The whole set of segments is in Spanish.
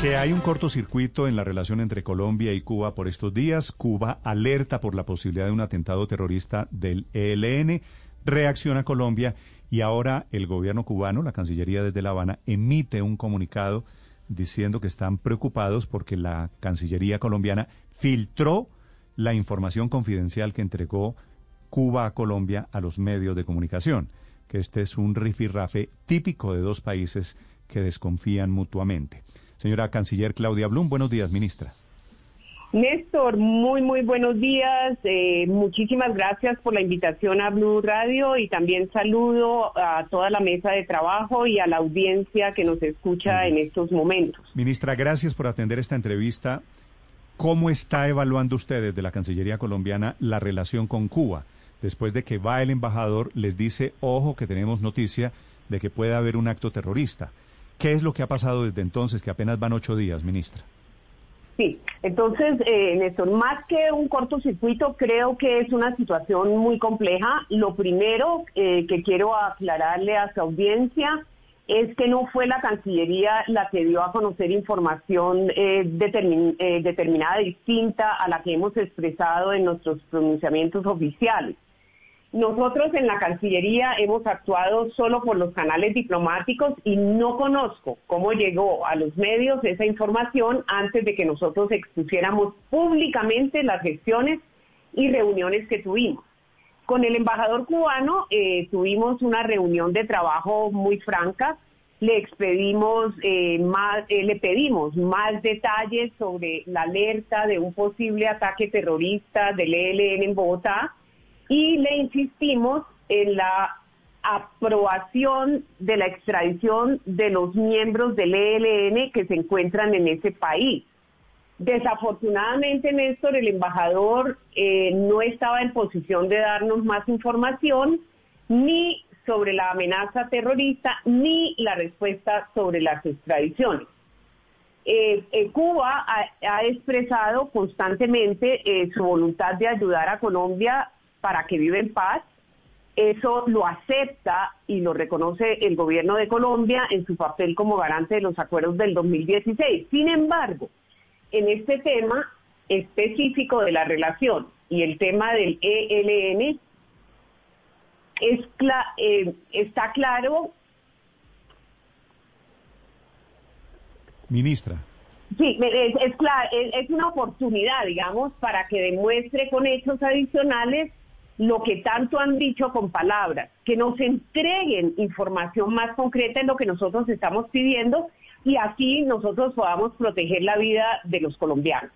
Que hay un cortocircuito en la relación entre Colombia y Cuba por estos días. Cuba alerta por la posibilidad de un atentado terrorista del ELN. Reacciona Colombia y ahora el gobierno cubano, la Cancillería desde La Habana, emite un comunicado diciendo que están preocupados porque la Cancillería colombiana filtró la información confidencial que entregó Cuba a Colombia a los medios de comunicación, que este es un rifirrafe típico de dos países que desconfían mutuamente. Señora Canciller Claudia Blum, buenos días, ministra. Néstor, muy, muy buenos días. Eh, muchísimas gracias por la invitación a Blue Radio y también saludo a toda la mesa de trabajo y a la audiencia que nos escucha en estos momentos. Ministra, gracias por atender esta entrevista. ¿Cómo está evaluando usted desde la Cancillería colombiana la relación con Cuba? Después de que va el embajador, les dice, ojo, que tenemos noticia de que puede haber un acto terrorista. ¿Qué es lo que ha pasado desde entonces, que apenas van ocho días, ministra? Sí, entonces, eh, Néstor, más que un cortocircuito, creo que es una situación muy compleja. Lo primero eh, que quiero aclararle a su audiencia es que no fue la Cancillería la que dio a conocer información eh, determinada distinta a la que hemos expresado en nuestros pronunciamientos oficiales. Nosotros en la Cancillería hemos actuado solo por los canales diplomáticos y no conozco cómo llegó a los medios esa información antes de que nosotros expusiéramos públicamente las gestiones y reuniones que tuvimos. Con el embajador cubano eh, tuvimos una reunión de trabajo muy franca. Le expedimos eh, eh, le pedimos más detalles sobre la alerta de un posible ataque terrorista del ELN en Bogotá y le insistimos en la aprobación de la extradición de los miembros del ELN que se encuentran en ese país. Desafortunadamente, Néstor, el embajador eh, no estaba en posición de darnos más información ni sobre la amenaza terrorista ni la respuesta sobre las extradiciones. Eh, eh, Cuba ha, expresado constantemente su voluntad de ayudar a Colombia para que vive en paz. Eso lo acepta y lo reconoce el gobierno de Colombia en su papel como garante de los acuerdos del 2016. Sin embargo, en este tema específico de la relación y el tema del ELN, es eh, está claro. Ministra. Sí, es, es, es una oportunidad, digamos, para que demuestre con hechos adicionales lo que tanto han dicho con palabras, que nos entreguen información más concreta en lo que nosotros estamos pidiendo y así nosotros podamos proteger la vida de los colombianos.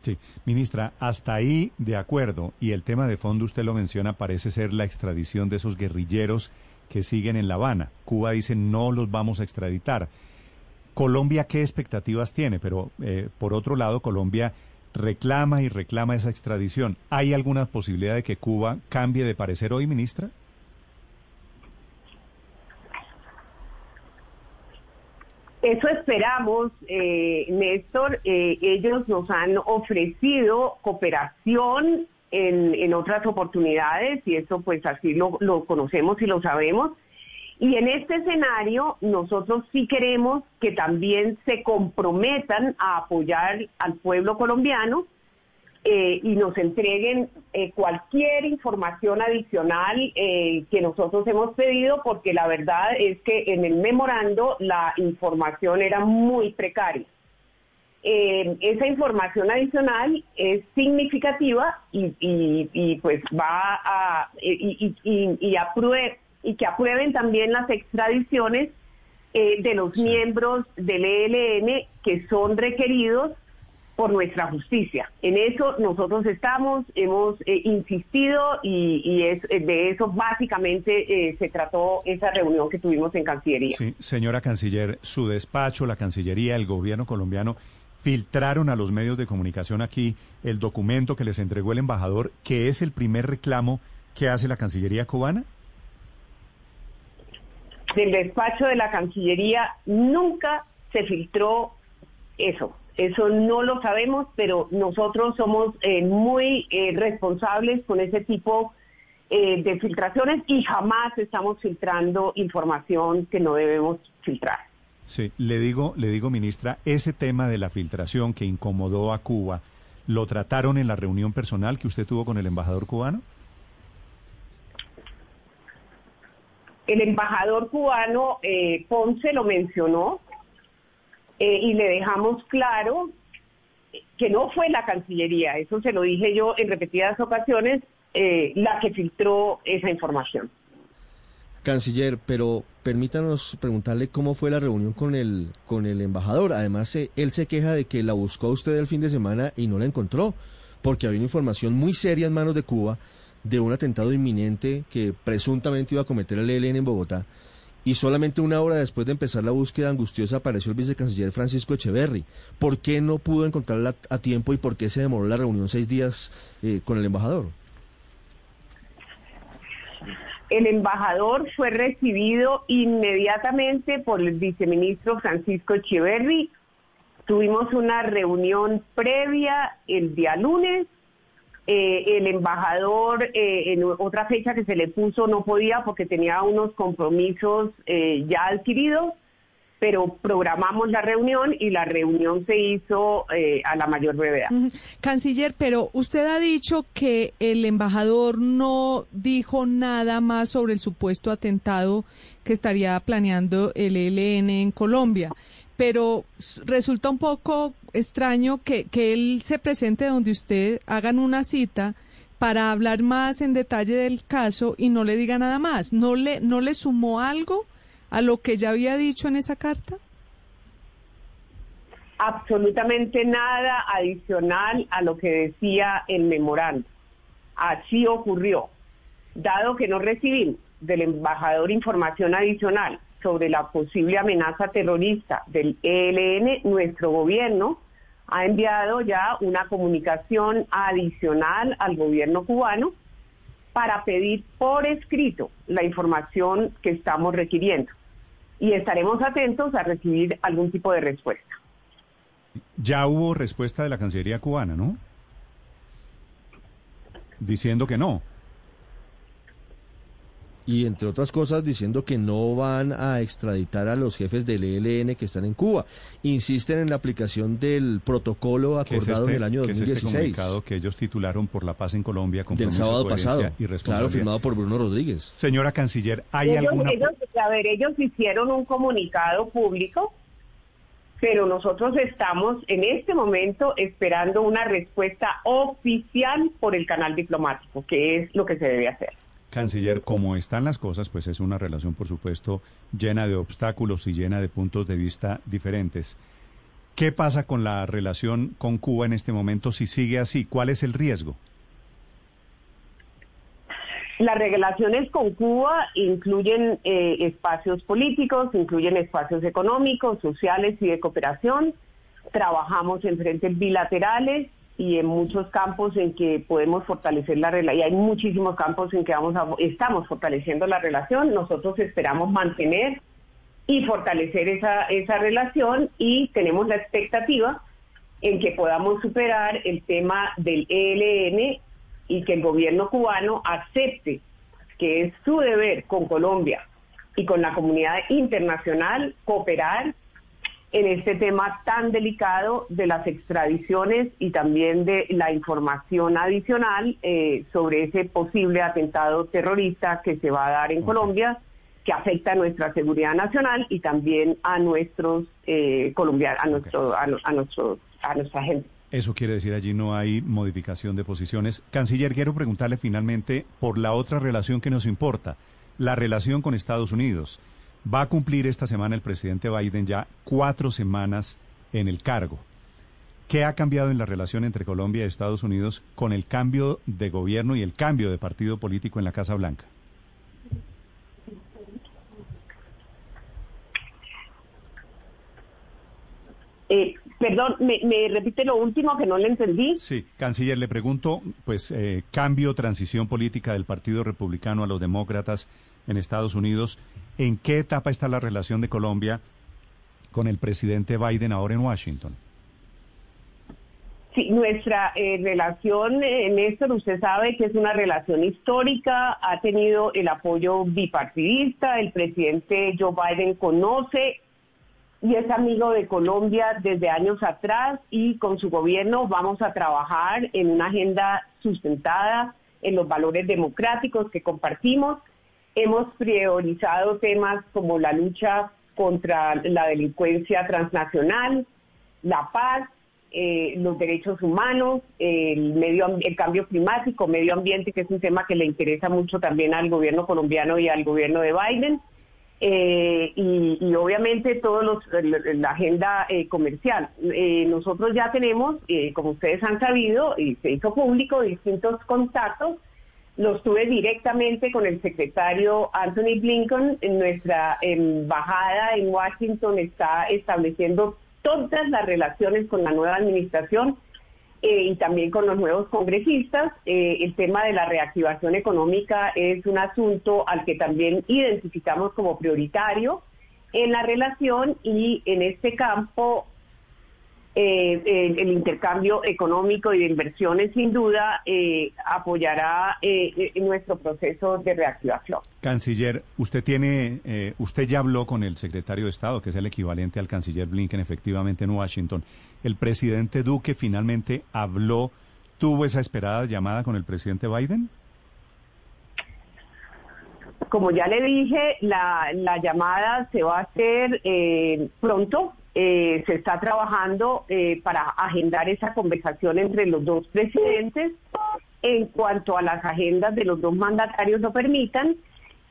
Sí, ministra, hasta ahí de acuerdo. Y el tema de fondo, usted lo menciona, parece ser la extradición de esos guerrilleros que siguen en La Habana. Cuba dice no los vamos a extraditar. Colombia, ¿qué expectativas tiene? Pero eh, por otro lado, Colombia reclama y reclama esa extradición. ¿Hay alguna posibilidad de que Cuba cambie de parecer hoy, ministra? Eso esperamos, eh, Néstor. Eh, ellos nos han ofrecido cooperación en, en, otras oportunidades y eso pues así lo, lo conocemos y lo sabemos. Y en este escenario nosotros sí queremos que también se comprometan a apoyar al pueblo colombiano eh, y nos entreguen eh, cualquier información adicional eh, que nosotros hemos pedido, porque la verdad es que en el memorando la información era muy precaria. esa información adicional es significativa y, pues va a y, y, y y que aprueben también las extradiciones eh, de los miembros del ELN que son requeridos por nuestra justicia. En eso nosotros estamos, hemos eh, insistido y, es, eh, de eso básicamente eh, se trató esa reunión que tuvimos en Cancillería. Sí, señora Canciller, su despacho, la Cancillería, el gobierno colombiano filtraron a los medios de comunicación aquí el documento que les entregó el embajador, que es el primer reclamo que hace la Cancillería cubana. Del despacho de la Cancillería nunca se filtró eso. Eso no lo sabemos, pero nosotros somos eh, muy eh, responsables con ese tipo eh, de filtraciones y jamás estamos filtrando información que no debemos filtrar. Sí, le digo, le digo, ministra, ese tema de la filtración que incomodó a Cuba, ¿lo trataron en la reunión personal que usted tuvo con el embajador cubano? El embajador cubano Ponce lo mencionó, eh, y le dejamos claro que no fue la Cancillería, eso se lo dije yo en repetidas ocasiones, eh, la que filtró esa información. Canciller, pero permítanos preguntarle cómo fue la reunión con el, con el embajador. Además, eh, él se queja de que la buscó usted el fin de semana y no la encontró, porque había información muy seria en manos de Cuba de un atentado inminente que presuntamente iba a cometer el ELN en Bogotá y solamente una hora después de empezar la búsqueda angustiosa apareció el vicecanciller Francisco Echeverry. ¿Por qué no pudo encontrarla a tiempo y por qué se demoró la reunión seis días eh, con el embajador? El embajador fue recibido inmediatamente por el viceministro Francisco Echeverry. Tuvimos una reunión previa el día lunes eh, el embajador eh, en otra fecha que se le puso no podía porque tenía unos compromisos eh, ya adquiridos, pero programamos la reunión y la reunión se hizo a la mayor brevedad. Canciller, pero usted ha dicho que el embajador no dijo nada más sobre el supuesto atentado que estaría planeando el ELN en Colombia pero resulta un poco extraño que, que él se presente donde usted hagan una cita para hablar más en detalle del caso y no le diga nada más. ¿No le, no le sumó algo a lo que ya había dicho en esa carta? Absolutamente nada adicional a lo que decía el memorando. Así ocurrió. Dado que no recibimos del embajador información adicional sobre la posible amenaza terrorista del ELN, nuestro gobierno ha enviado ya una comunicación adicional al gobierno cubano para pedir por escrito la información que estamos requiriendo. Y estaremos atentos a recibir algún tipo de respuesta. Ya hubo respuesta de la Cancillería cubana, ¿no? Diciendo que no y entre otras cosas diciendo que no van a extraditar a los jefes del ELN que están en Cuba. Insisten en la aplicación del protocolo acordado en el año 2016. Es este comunicado que ellos titularon por la paz en Colombia con del sábado pasado, claro, firmado por Bruno Rodríguez. Señora canciller, ¿hay ellos, alguna ellos, a ver, ellos hicieron un comunicado público pero nosotros estamos en este momento esperando una respuesta oficial por el canal diplomático, que es lo que se debe hacer. Canciller, como están las cosas, pues es una relación, por supuesto, llena de obstáculos y llena de puntos de vista diferentes. ¿Qué pasa con la relación con Cuba en este momento si sigue así? ¿Cuál es el riesgo? Las relaciones con Cuba incluyen eh, espacios políticos, incluyen espacios económicos, sociales y de cooperación. Trabajamos en frentes bilaterales y en muchos campos en que podemos fortalecer la relación, y hay muchísimos campos en que vamos a, estamos fortaleciendo la relación, nosotros esperamos mantener y fortalecer esa, esa relación y tenemos la expectativa en que podamos superar el tema del ELN y que el gobierno cubano acepte que es su deber con Colombia y con la comunidad internacional cooperar en este tema tan delicado de las extradiciones y también de la información adicional eh, sobre ese posible atentado terrorista que se va a dar en Colombia, que afecta a nuestra seguridad nacional y también a nuestros eh, colombianos, a nuestro, a, a, nuestro, a nuestra gente. Eso quiere decir allí no hay modificación de posiciones. Canciller, quiero preguntarle finalmente por la otra relación que nos importa, la relación con Estados Unidos. Va a cumplir esta semana el presidente Biden ya cuatro semanas en el cargo. ¿Qué ha cambiado en la relación entre Colombia y Estados Unidos con el cambio de gobierno y el cambio de partido político en la Casa Blanca? Eh, perdón, me, me, repite lo último que no le entendí. Sí, canciller, le pregunto, pues, eh, cambio, transición política del Partido Republicano a los demócratas en Estados Unidos. ¿En qué etapa está la relación de Colombia con el presidente Biden ahora en Washington? Sí, nuestra eh, relación, eh, Néstor, usted sabe que es una relación histórica, ha tenido el apoyo bipartidista, el presidente Joe Biden conoce y es amigo de Colombia desde años atrás y con su gobierno vamos a trabajar en una agenda sustentada en los valores democráticos que compartimos. Hemos priorizado temas como la lucha contra la delincuencia transnacional, la paz, eh, los derechos humanos, el, medio, el cambio climático, medio ambiente, que es un tema que le interesa mucho también al gobierno colombiano y al gobierno de Biden eh, y, obviamente todos los, la agenda eh, comercial. Eh, nosotros ya tenemos, como ustedes han sabido, y se hizo público, distintos contactos. Los tuve directamente con el secretario Anthony Blinken. En nuestra embajada en Washington está estableciendo todas las relaciones con la nueva administración eh, y también con los nuevos congresistas. Eh, el tema de la reactivación económica es un asunto al que también identificamos como prioritario en la relación y en este campo eh, el, intercambio económico y de inversiones sin duda eh, apoyará eh, nuestro proceso de reactivación. Canciller, usted tiene, usted ya habló con el secretario de Estado, que es el equivalente al canciller Blinken, efectivamente en Washington. El presidente Duque finalmente habló, tuvo esa esperada llamada con el presidente Biden. Como ya le dije, la, la llamada se va a hacer pronto eh, se está trabajando eh, para agendar esa conversación entre los dos presidentes en cuanto a las agendas de los dos mandatarios lo permitan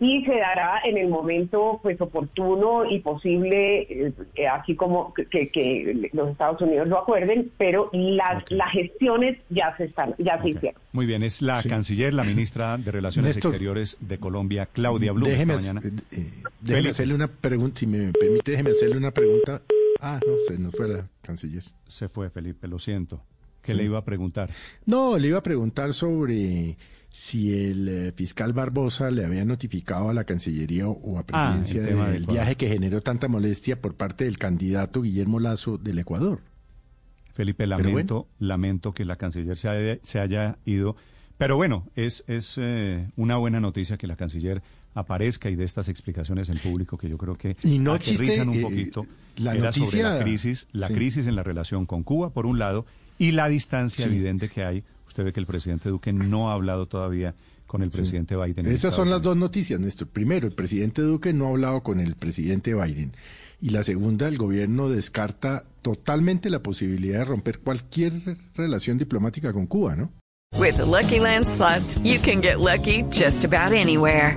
y se dará en el momento pues oportuno y posible eh, así como que, los Estados Unidos lo acuerden pero las las gestiones ya se están ya se hicieron. Muy bien es la canciller la ministra de relaciones exteriores de Colombia Claudia Blum déjeme, déjeme hacerle una pregunta si me permite déjeme hacerle una pregunta Ah, no, se nos fue la canciller. Se fue, Felipe, lo siento. ¿Qué le iba a preguntar? No, le iba a preguntar sobre si el eh, fiscal Barbosa le había notificado a la Cancillería o a ah, Presidencia del viaje que generó tanta molestia por parte del candidato Guillermo Lazo del Ecuador. Felipe, lamento, lamento que la canciller se haya, ido. Pero bueno, es, es eh, una buena noticia que la canciller aparezca y de estas explicaciones en público que yo creo que y no existe, un eh, poquito la era sobre la crisis, la crisis en la relación con Cuba por un lado y la distancia evidente que hay. Usted ve que el presidente Duque no ha hablado todavía con el presidente Biden. Esas son las dos noticias, Néstor. Primero, el presidente Duque no ha hablado con el presidente Biden. Y la segunda, el gobierno descarta totalmente la posibilidad de romper cualquier relación diplomática con Cuba, ¿no? With Lucky Land slots, you can get lucky just about anywhere.